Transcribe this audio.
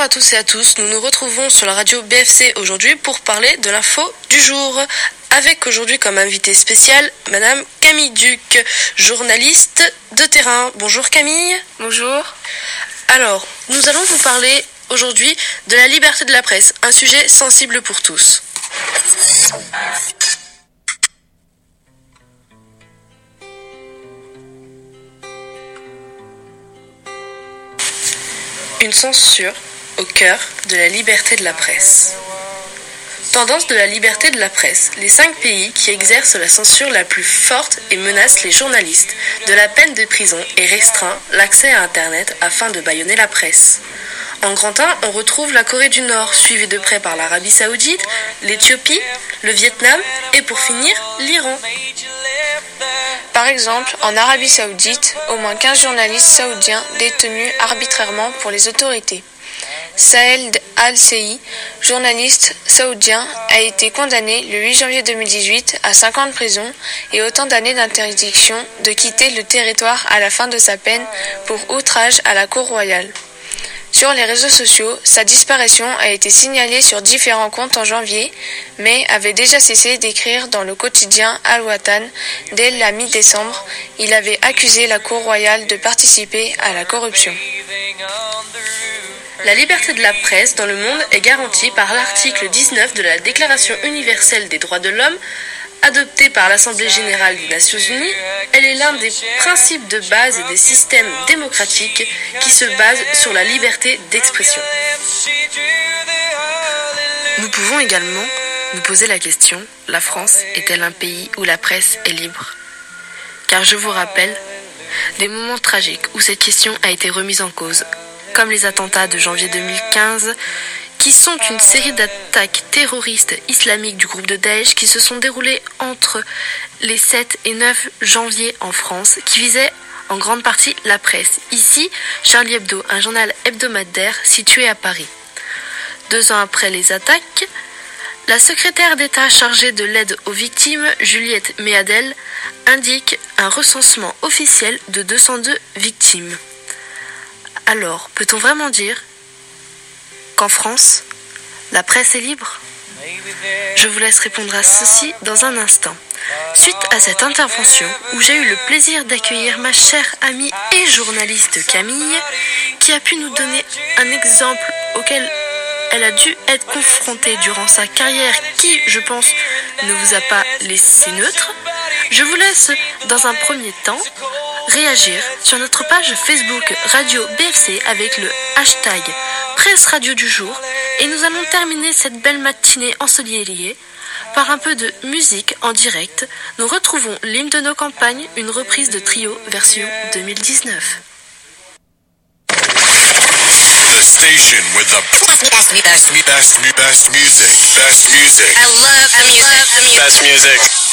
à tous et à tous, nous nous retrouvons sur la radio BFC aujourd'hui pour parler de l'info du jour. Avec aujourd'hui comme invité spécial Madame Camille Duc, journaliste de terrain. Bonjour Camille. Bonjour. Alors, nous allons vous parler aujourd'hui de la liberté de la presse, un sujet sensible pour tous. Une censure au cœur de la liberté de la presse. Tendance de la liberté de la presse. Les cinq pays qui exercent la censure la plus forte et menacent les journalistes de la peine de prison et restreint l'accès à Internet afin de bâillonner la presse. En grand 1, on retrouve la Corée du Nord, suivie de près par l'Arabie Saoudite, l'Éthiopie, le Vietnam et pour finir l'Iran. Par exemple, en Arabie saoudite, au moins 15 journalistes saoudiens détenus arbitrairement pour les autorités. Saed Al-Sei, journaliste saoudien, a été condamné le 8 janvier 2018 à 5 ans de prison et autant d'années d'interdiction de quitter le territoire à la fin de sa peine pour outrage à la cour royale. Sur les réseaux sociaux, sa disparition a été signalée sur différents comptes en janvier, mais avait déjà cessé d'écrire dans le quotidien Al-Watan dès la mi-décembre. Il avait accusé la Cour royale de participer à la corruption. La liberté de la presse dans le monde est garantie par l'article 19 de la Déclaration universelle des droits de l'homme, adoptée par l'Assemblée générale des Nations unies. Elle est l'un des principes de base des systèmes démocratiques qui se basent sur la liberté d'expression. Nous pouvons également nous poser la question, la France est-elle un pays où la presse est libre? Car je vous rappelle des moments tragiques où cette question a été remise en cause comme les attentats de janvier 2015, qui sont une série d'attaques terroristes islamiques du groupe de Daesh qui se sont déroulées entre les 7 et 9 janvier en France, qui visaient en grande partie la presse. Ici, Charlie Hebdo, un journal hebdomadaire situé à Paris. Deux ans après les attaques, la secrétaire d'État chargée de l'aide aux victimes, Juliette Méadel, indique un recensement officiel de 202 victimes. Alors, peut-on vraiment dire qu'en France, la presse est libre? Je vous laisse répondre à ceci dans un instant. Suite à cette intervention, où j'ai eu le plaisir d'accueillir ma chère amie et journaliste Camille, qui a pu nous donner un exemple auquel elle a dû être confrontée durant sa carrière, qui, je pense, ne vous a pas laissé neutre, je vous laisse, dans un premier temps, réagir sur notre page Facebook Radio BFC avec le hashtag Presse Radio du jour et nous allons terminer cette belle matinée ensoleillée par un peu de musique en direct. Nous retrouvons l'hymne de nos campagnes, une reprise de trio version 2019. The station with the best, best, best, best, best music. Best music. I love the music. Best music.